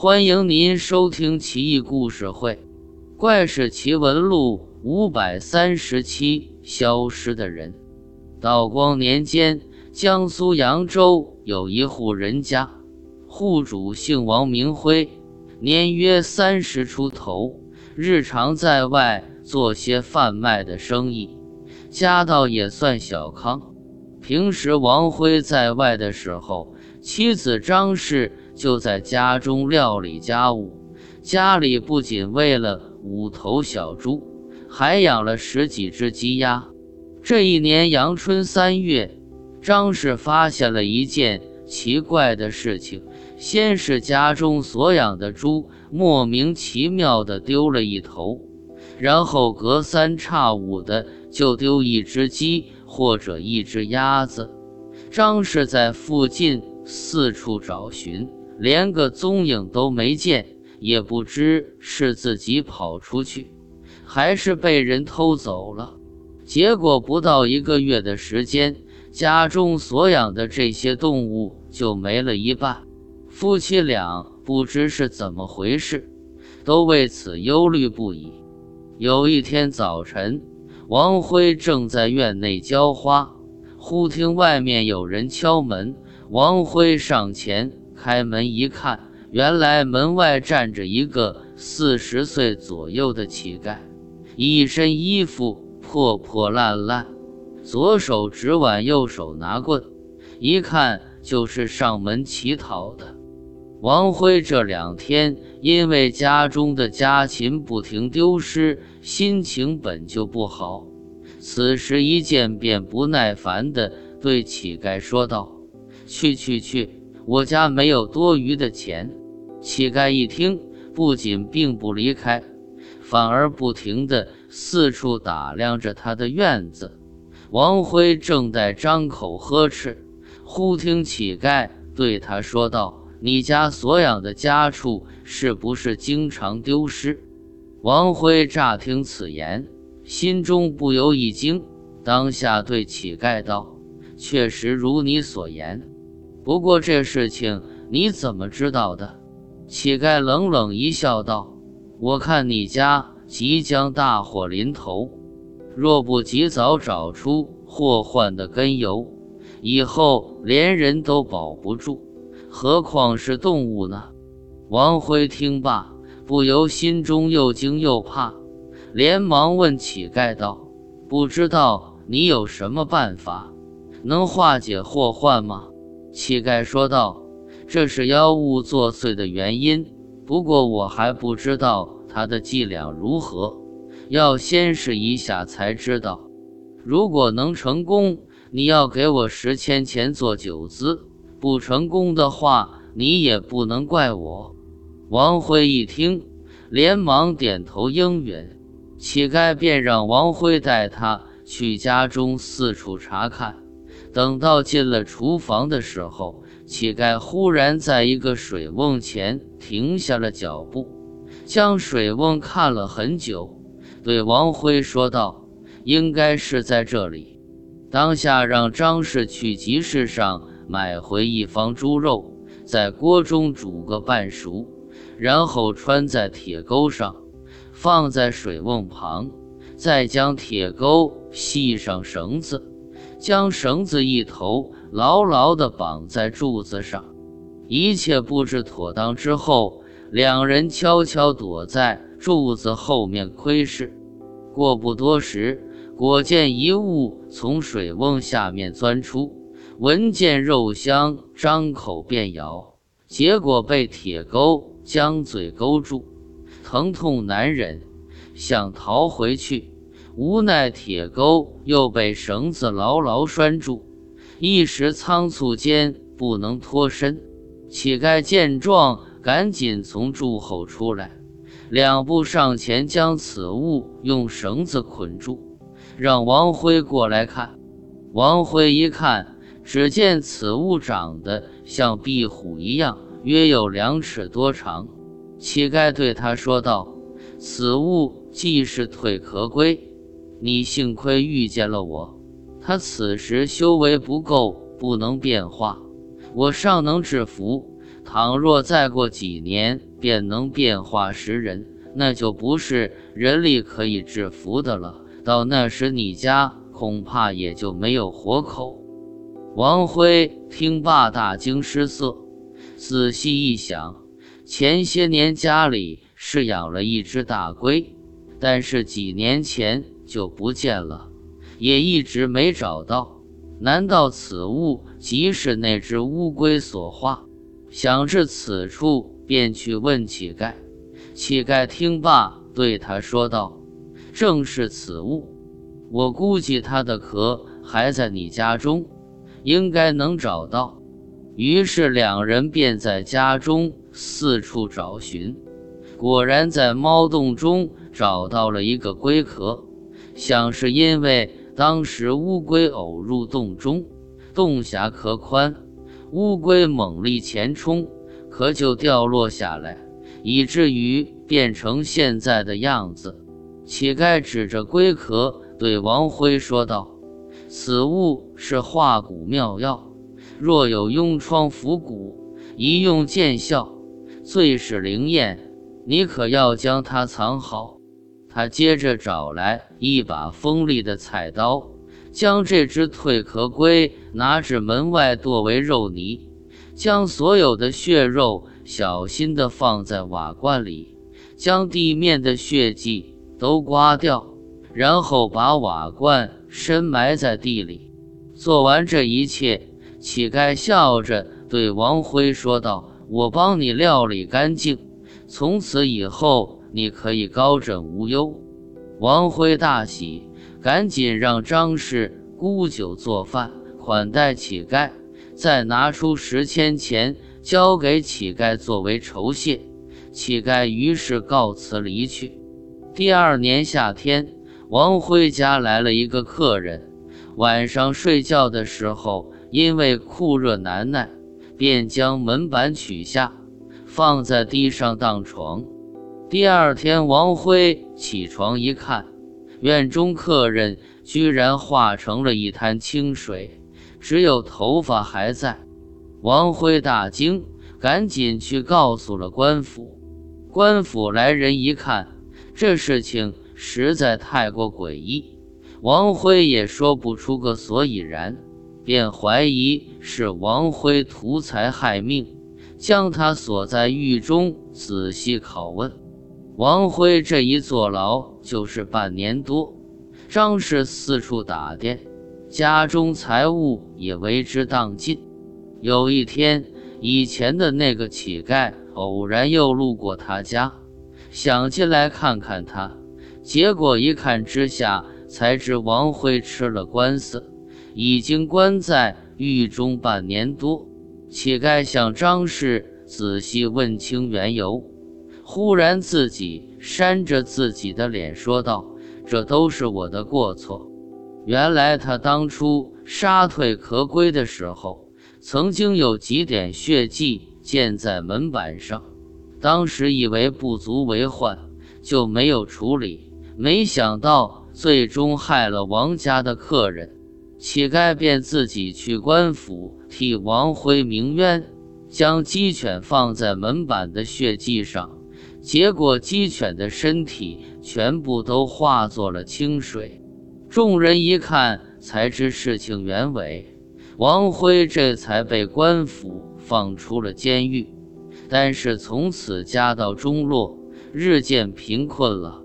欢迎您收听《奇异故事会·怪事奇闻录》五百三十七。消失的人。道光年间，江苏扬州有一户人家，户主姓王，名辉，年约三十出头，日常在外做些贩卖的生意，家道也算小康。平时王辉在外的时候，妻子张氏就在家中料理家务。家里不仅喂了五头小猪，还养了十几只鸡鸭。这一年阳春三月，张氏发现了一件奇怪的事情：先是家中所养的猪莫名其妙地丢了一头，然后隔三差五的就丢一只鸡。或者一只鸭子，张氏在附近四处找寻，连个踪影都没见，也不知是自己跑出去，还是被人偷走了。结果不到一个月的时间，家中所养的这些动物就没了一半。夫妻俩不知是怎么回事，都为此忧虑不已。有一天早晨。王辉正在院内浇花，忽听外面有人敲门。王辉上前开门一看，原来门外站着一个四十岁左右的乞丐，一身衣服破破烂烂，左手执碗，右手拿棍，一看就是上门乞讨的。王辉这两天因为家中的家禽不停丢失，心情本就不好。此时一见便不耐烦地对乞丐说道：“去去去，我家没有多余的钱。”乞丐一听，不仅并不离开，反而不停地四处打量着他的院子。王辉正在张口呵斥，忽听乞丐对他说道。你家所养的家畜是不是经常丢失？王辉乍听此言，心中不由一惊，当下对乞丐道：“确实如你所言，不过这事情你怎么知道的？”乞丐冷冷一笑，道：“我看你家即将大祸临头，若不及早找出祸患的根由，以后连人都保不住。”何况是动物呢？王辉听罢，不由心中又惊又怕，连忙问乞丐道：“不知道你有什么办法，能化解祸患吗？”乞丐说道：“这是妖物作祟的原因，不过我还不知道他的伎俩如何，要先试一下才知道。如果能成功，你要给我十千钱做酒资。”不成功的话，你也不能怪我。王辉一听，连忙点头应允。乞丐便让王辉带他去家中四处查看。等到进了厨房的时候，乞丐忽然在一个水瓮前停下了脚步，将水瓮看了很久，对王辉说道：“应该是在这里。”当下让张氏去集市上。买回一方猪肉，在锅中煮个半熟，然后穿在铁钩上，放在水瓮旁，再将铁钩系上绳子，将绳子一头牢牢地绑在柱子上。一切布置妥当之后，两人悄悄躲在柱子后面窥视。过不多时，果见一物从水瓮下面钻出。闻见肉香，张口便咬，结果被铁钩将嘴勾住，疼痛难忍，想逃回去，无奈铁钩又被绳子牢牢拴住，一时仓促间不能脱身。乞丐见状，赶紧从柱后出来，两步上前将此物用绳子捆住，让王辉过来看。王辉一看。只见此物长得像壁虎一样，约有两尺多长。乞丐对他说道：“此物既是退壳龟，你幸亏遇见了我。他此时修为不够，不能变化，我尚能制服。倘若再过几年便能变化食人，那就不是人力可以制服的了。到那时，你家恐怕也就没有活口。王辉听罢，大惊失色，仔细一想，前些年家里是养了一只大龟，但是几年前就不见了，也一直没找到。难道此物即是那只乌龟所化？想至此处，便去问乞丐。乞丐听罢，对他说道：“正是此物。我估计它的壳还在你家中，应该能找到。”于是两人便在家中四处找寻，果然在猫洞中找到了一个龟壳。想是因为当时乌龟偶入洞中，洞狭壳宽。乌龟猛力前冲，壳就掉落下来，以至于变成现在的样子。乞丐指着龟壳对王辉说道：“此物是化骨妙药，若有痈疮腐骨，一用见效，最是灵验。你可要将它藏好。”他接着找来一把锋利的菜刀。将这只蜕壳龟拿至门外剁为肉泥，将所有的血肉小心地放在瓦罐里，将地面的血迹都刮掉，然后把瓦罐深埋在地里。做完这一切，乞丐笑着对王辉说道：“我帮你料理干净，从此以后你可以高枕无忧。”王辉大喜。赶紧让张氏沽酒做饭款待乞丐，再拿出十千钱交给乞丐作为酬谢。乞丐于是告辞离去。第二年夏天，王辉家来了一个客人，晚上睡觉的时候因为酷热难耐，便将门板取下，放在地上当床。第二天，王辉起床一看。院中客人居然化成了一滩清水，只有头发还在。王辉大惊，赶紧去告诉了官府。官府来人一看，这事情实在太过诡异，王辉也说不出个所以然，便怀疑是王辉图财害命，将他锁在狱中仔细拷问。王辉这一坐牢就是半年多，张氏四处打点，家中财物也为之荡尽。有一天，以前的那个乞丐偶然又路过他家，想进来看看他，结果一看之下，才知王辉吃了官司，已经关在狱中半年多。乞丐向张氏仔细问清缘由。忽然，自己扇着自己的脸说道：“这都是我的过错。原来他当初杀退壳龟的时候，曾经有几点血迹溅在门板上，当时以为不足为患，就没有处理。没想到最终害了王家的客人，乞丐便自己去官府替王辉鸣冤，将鸡犬放在门板的血迹上。”结果鸡犬的身体全部都化作了清水，众人一看才知事情原委，王辉这才被官府放出了监狱，但是从此家道中落，日渐贫困了。